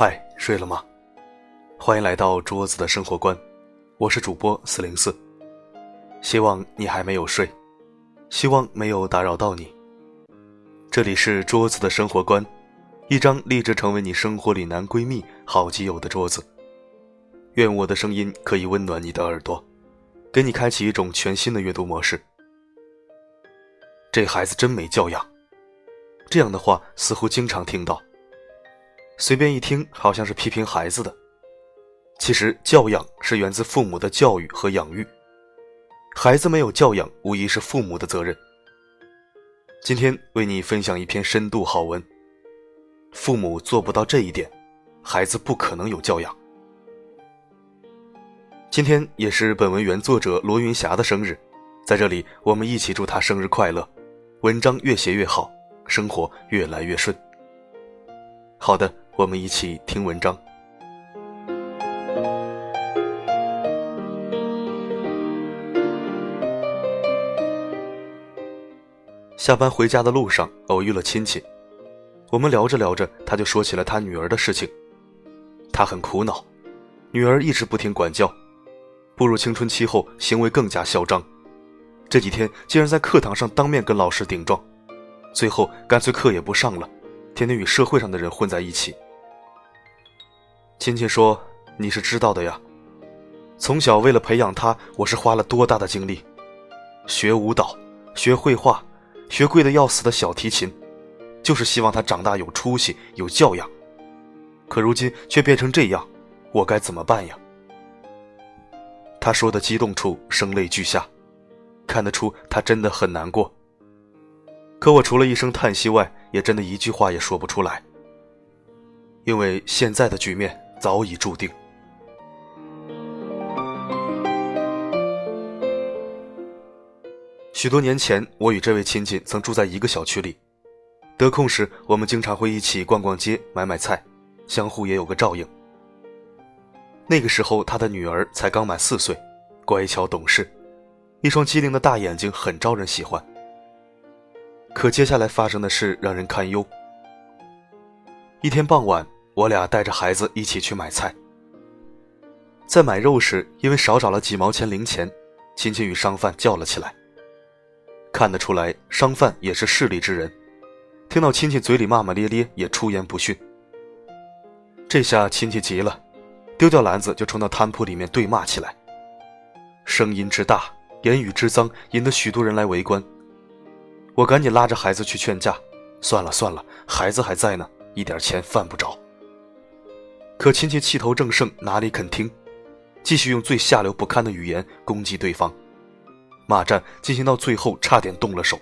嗨，睡了吗？欢迎来到桌子的生活观，我是主播四零四。希望你还没有睡，希望没有打扰到你。这里是桌子的生活观，一张立志成为你生活里男闺蜜、好基友的桌子。愿我的声音可以温暖你的耳朵，给你开启一种全新的阅读模式。这孩子真没教养，这样的话似乎经常听到。随便一听，好像是批评孩子的。其实，教养是源自父母的教育和养育。孩子没有教养，无疑是父母的责任。今天为你分享一篇深度好文。父母做不到这一点，孩子不可能有教养。今天也是本文原作者罗云霞的生日，在这里我们一起祝她生日快乐，文章越写越好，生活越来越顺。好的。我们一起听文章。下班回家的路上偶遇了亲戚，我们聊着聊着，他就说起了他女儿的事情。他很苦恼，女儿一直不听管教，步入青春期后行为更加嚣张，这几天竟然在课堂上当面跟老师顶撞，最后干脆课也不上了，天天与社会上的人混在一起。亲戚说：“你是知道的呀，从小为了培养他，我是花了多大的精力，学舞蹈，学绘画，学贵的要死的小提琴，就是希望他长大有出息、有教养。可如今却变成这样，我该怎么办呀？”他说的激动处声泪俱下，看得出他真的很难过。可我除了一声叹息外，也真的一句话也说不出来，因为现在的局面。早已注定。许多年前，我与这位亲戚曾住在一个小区里，得空时我们经常会一起逛逛街、买买菜，相互也有个照应。那个时候，他的女儿才刚满四岁，乖巧懂事，一双机灵的大眼睛很招人喜欢。可接下来发生的事让人堪忧。一天傍晚。我俩带着孩子一起去买菜，在买肉时，因为少找了几毛钱零钱，亲戚与商贩叫了起来。看得出来，商贩也是势利之人，听到亲戚嘴里骂骂咧咧，也出言不逊。这下亲戚急了，丢掉篮子就冲到摊铺里面对骂起来，声音之大，言语之脏，引得许多人来围观。我赶紧拉着孩子去劝架，算了算了，孩子还在呢，一点钱犯不着。可亲戚气头正盛，哪里肯听？继续用最下流不堪的语言攻击对方，骂战进行到最后，差点动了手。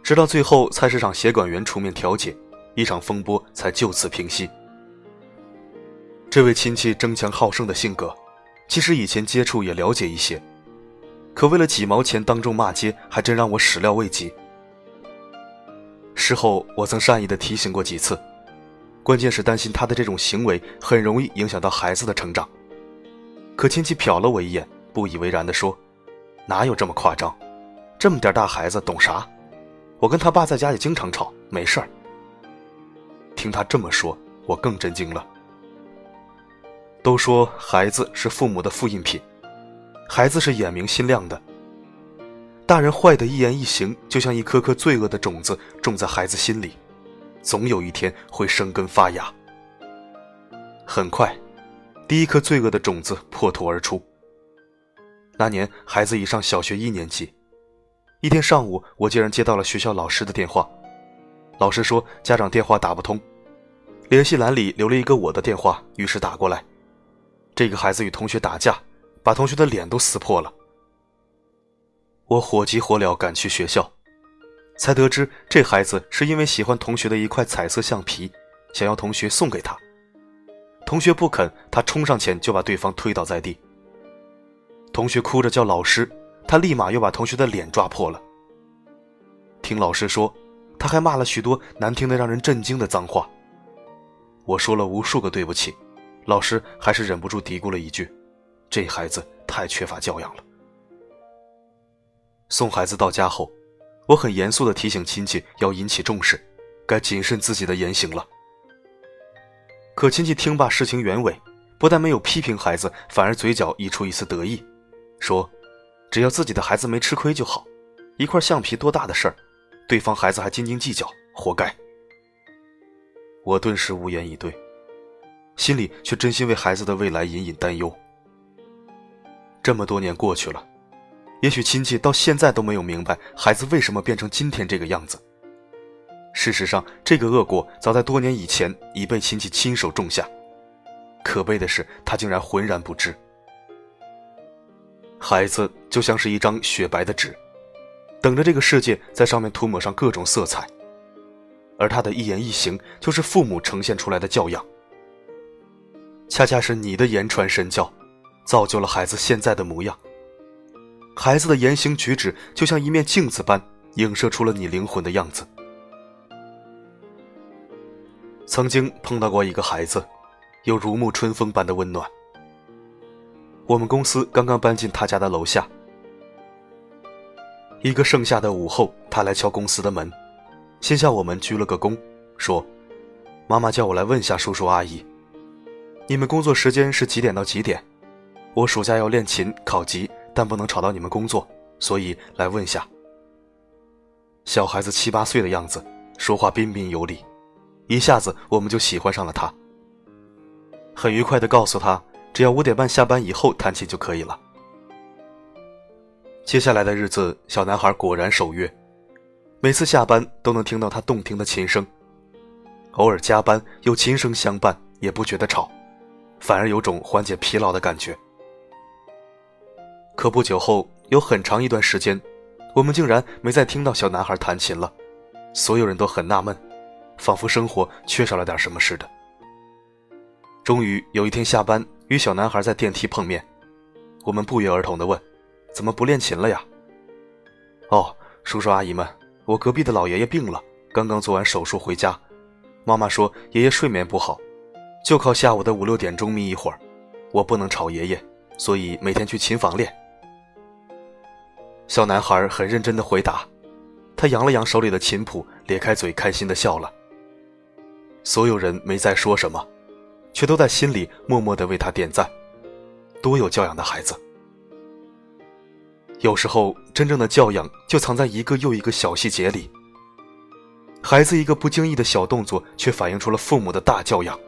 直到最后，菜市场协管员出面调解，一场风波才就此平息。这位亲戚争强好胜的性格，其实以前接触也了解一些，可为了几毛钱当众骂街，还真让我始料未及。事后，我曾善意的提醒过几次。关键是担心他的这种行为很容易影响到孩子的成长。可亲戚瞟了我一眼，不以为然地说：“哪有这么夸张？这么点大孩子懂啥？我跟他爸在家里经常吵，没事儿。”听他这么说，我更震惊了。都说孩子是父母的复印品，孩子是眼明心亮的。大人坏的一言一行，就像一颗颗罪恶的种子，种在孩子心里。总有一天会生根发芽。很快，第一颗罪恶的种子破土而出。那年，孩子已上小学一年级。一天上午，我竟然接到了学校老师的电话。老师说家长电话打不通，联系栏里留了一个我的电话，于是打过来。这个孩子与同学打架，把同学的脸都撕破了。我火急火燎赶去学校。才得知，这孩子是因为喜欢同学的一块彩色橡皮，想要同学送给他。同学不肯，他冲上前就把对方推倒在地。同学哭着叫老师，他立马又把同学的脸抓破了。听老师说，他还骂了许多难听的、让人震惊的脏话。我说了无数个对不起，老师还是忍不住嘀咕了一句：“这孩子太缺乏教养了。”送孩子到家后。我很严肃地提醒亲戚要引起重视，该谨慎自己的言行了。可亲戚听罢事情原委，不但没有批评孩子，反而嘴角溢出一丝得意，说：“只要自己的孩子没吃亏就好，一块橡皮多大的事儿，对方孩子还斤斤计较，活该。”我顿时无言以对，心里却真心为孩子的未来隐隐担忧。这么多年过去了，也许亲戚到现在都没有明白孩子为什么变成今天这个样子。事实上，这个恶果早在多年以前已被亲戚亲手种下，可悲的是，他竟然浑然不知。孩子就像是一张雪白的纸，等着这个世界在上面涂抹上各种色彩。而他的一言一行，就是父母呈现出来的教养。恰恰是你的言传身教，造就了孩子现在的模样。孩子的言行举止，就像一面镜子般，映射出了你灵魂的样子。曾经碰到过一个孩子，有如沐春风般的温暖。我们公司刚刚搬进他家的楼下，一个盛夏的午后，他来敲公司的门。先向我们鞠了个躬，说：“妈妈叫我来问下叔叔阿姨，你们工作时间是几点到几点？我暑假要练琴考级，但不能吵到你们工作，所以来问下。”小孩子七八岁的样子，说话彬彬有礼，一下子我们就喜欢上了他。很愉快地告诉他，只要五点半下班以后弹琴就可以了。接下来的日子，小男孩果然守约。每次下班都能听到他动听的琴声，偶尔加班有琴声相伴，也不觉得吵，反而有种缓解疲劳的感觉。可不久后，有很长一段时间，我们竟然没再听到小男孩弹琴了，所有人都很纳闷，仿佛生活缺少了点什么似的。终于有一天下班，与小男孩在电梯碰面，我们不约而同地问：“怎么不练琴了呀？”“哦，叔叔阿姨们。”我隔壁的老爷爷病了，刚刚做完手术回家。妈妈说爷爷睡眠不好，就靠下午的五六点钟眯一会儿。我不能吵爷爷，所以每天去琴房练。小男孩很认真的回答，他扬了扬手里的琴谱，咧开嘴开心的笑了。所有人没再说什么，却都在心里默默的为他点赞。多有教养的孩子！有时候，真正的教养就藏在一个又一个小细节里。孩子一个不经意的小动作，却反映出了父母的大教养。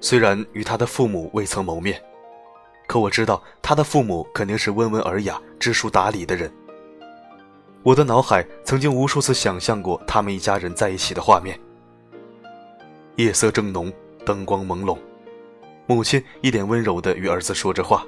虽然与他的父母未曾谋面，可我知道他的父母肯定是温文尔雅、知书达理的人。我的脑海曾经无数次想象过他们一家人在一起的画面。夜色正浓，灯光朦胧，母亲一脸温柔地与儿子说着话。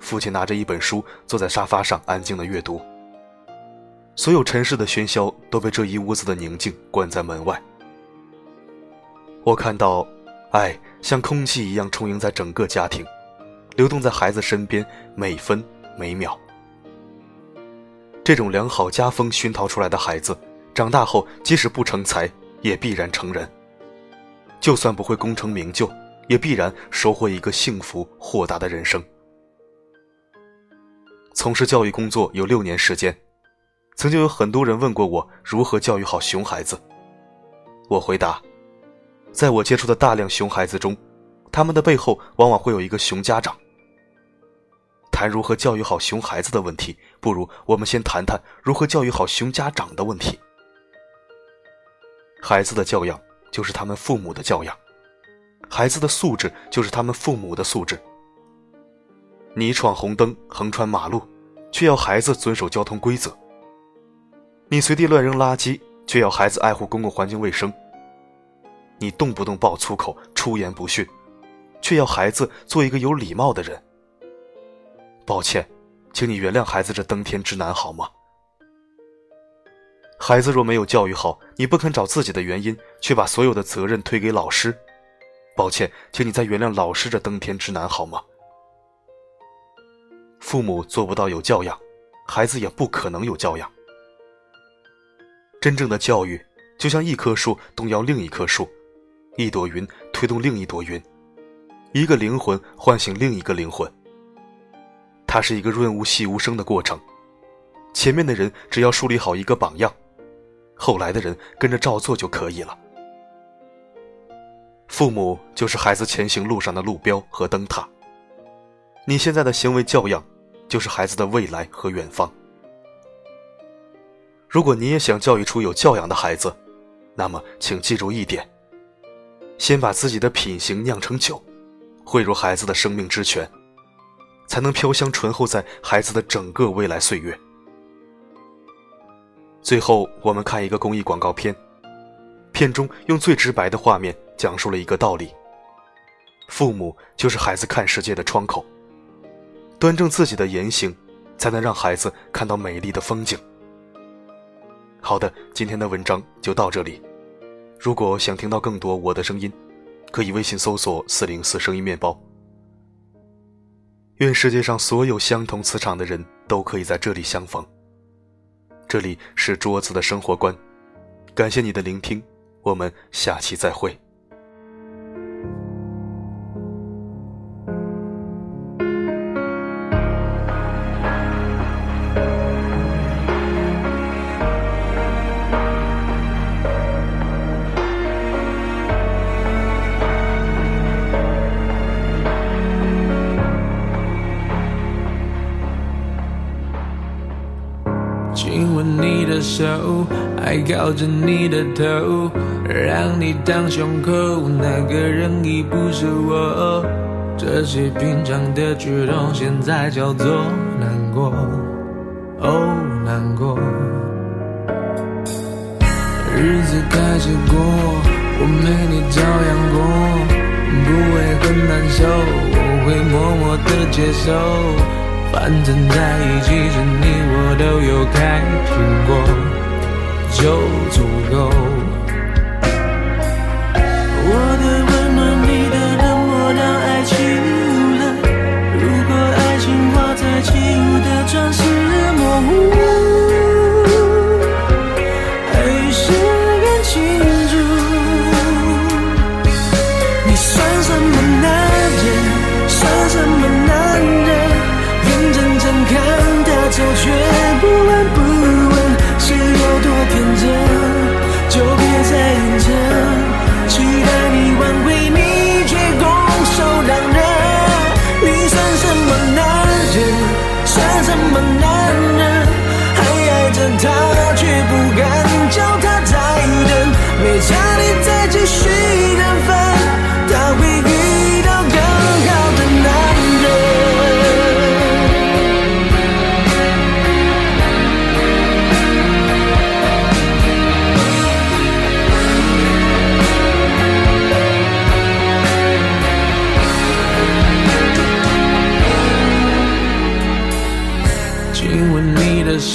父亲拿着一本书，坐在沙发上安静的阅读。所有尘世的喧嚣都被这一屋子的宁静关在门外。我看到，爱像空气一样充盈在整个家庭，流动在孩子身边每分每秒。这种良好家风熏陶出来的孩子，长大后即使不成才，也必然成人；就算不会功成名就，也必然收获一个幸福豁达的人生。从事教育工作有六年时间，曾经有很多人问过我如何教育好熊孩子。我回答，在我接触的大量熊孩子中，他们的背后往往会有一个熊家长。谈如何教育好熊孩子的问题，不如我们先谈谈如何教育好熊家长的问题。孩子的教养就是他们父母的教养，孩子的素质就是他们父母的素质。你闯红灯，横穿马路，却要孩子遵守交通规则；你随地乱扔垃圾，却要孩子爱护公共环境卫生；你动不动爆粗口、出言不逊，却要孩子做一个有礼貌的人。抱歉，请你原谅孩子这登天之难，好吗？孩子若没有教育好，你不肯找自己的原因，却把所有的责任推给老师。抱歉，请你再原谅老师这登天之难，好吗？父母做不到有教养，孩子也不可能有教养。真正的教育，就像一棵树动摇另一棵树，一朵云推动另一朵云，一个灵魂唤醒另一个灵魂。它是一个润物细无声的过程，前面的人只要树立好一个榜样，后来的人跟着照做就可以了。父母就是孩子前行路上的路标和灯塔。你现在的行为教养，就是孩子的未来和远方。如果你也想教育出有教养的孩子，那么请记住一点：先把自己的品行酿成酒，汇入孩子的生命之泉，才能飘香醇厚在孩子的整个未来岁月。最后，我们看一个公益广告片，片中用最直白的画面讲述了一个道理：父母就是孩子看世界的窗口，端正自己的言行，才能让孩子看到美丽的风景。好的，今天的文章就到这里。如果想听到更多我的声音，可以微信搜索“四零四声音面包”。愿世界上所有相同磁场的人都可以在这里相逢。这里是桌子的生活观，感谢你的聆听，我们下期再会。的手，还靠着你的头，让你当胸口，那个人已不是我。这些平常的举动，现在叫做难过，哦，难过。日子开始过，我没你照样过，不会很难受，我会默默的接受。反正在一起时，你我都有开心过，就足够。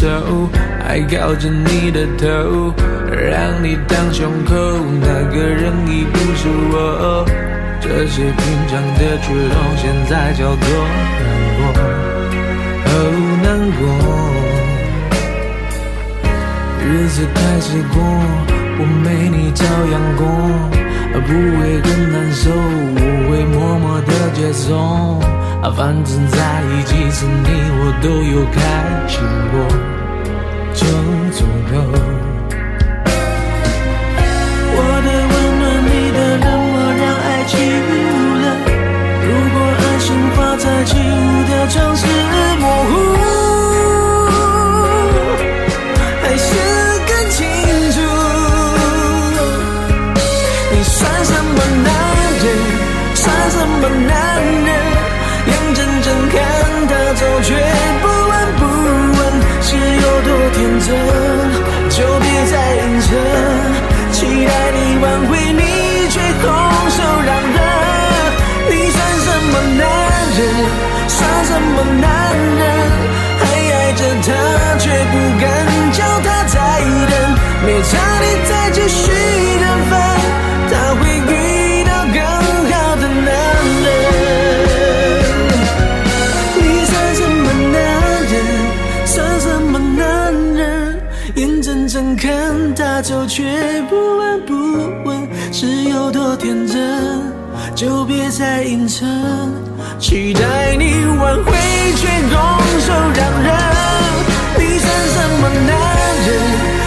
手，还靠着你的头，让你当胸口，那个人已不是我。这些平常的举动，现在叫做难过，哦，难过。日子开始过，我没你照样过，不会更难受，我会默默的接受。反正在一起时，你我都有开心过，就足够。我的温暖，你的冷漠，让爱起雾了。如果爱情画在起雾的窗，是模糊，还是更清楚？你算什么男人？算什么男人？我，却不闻不问，是有多天真？就别再硬撑，期待你挽回却拱手让人，你算什么男人？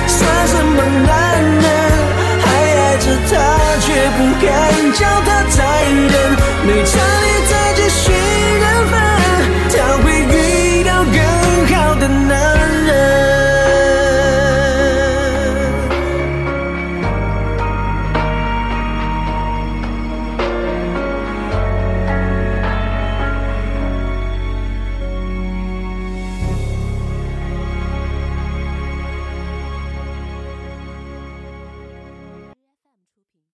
算什么男人？还爱着他，却不敢叫他。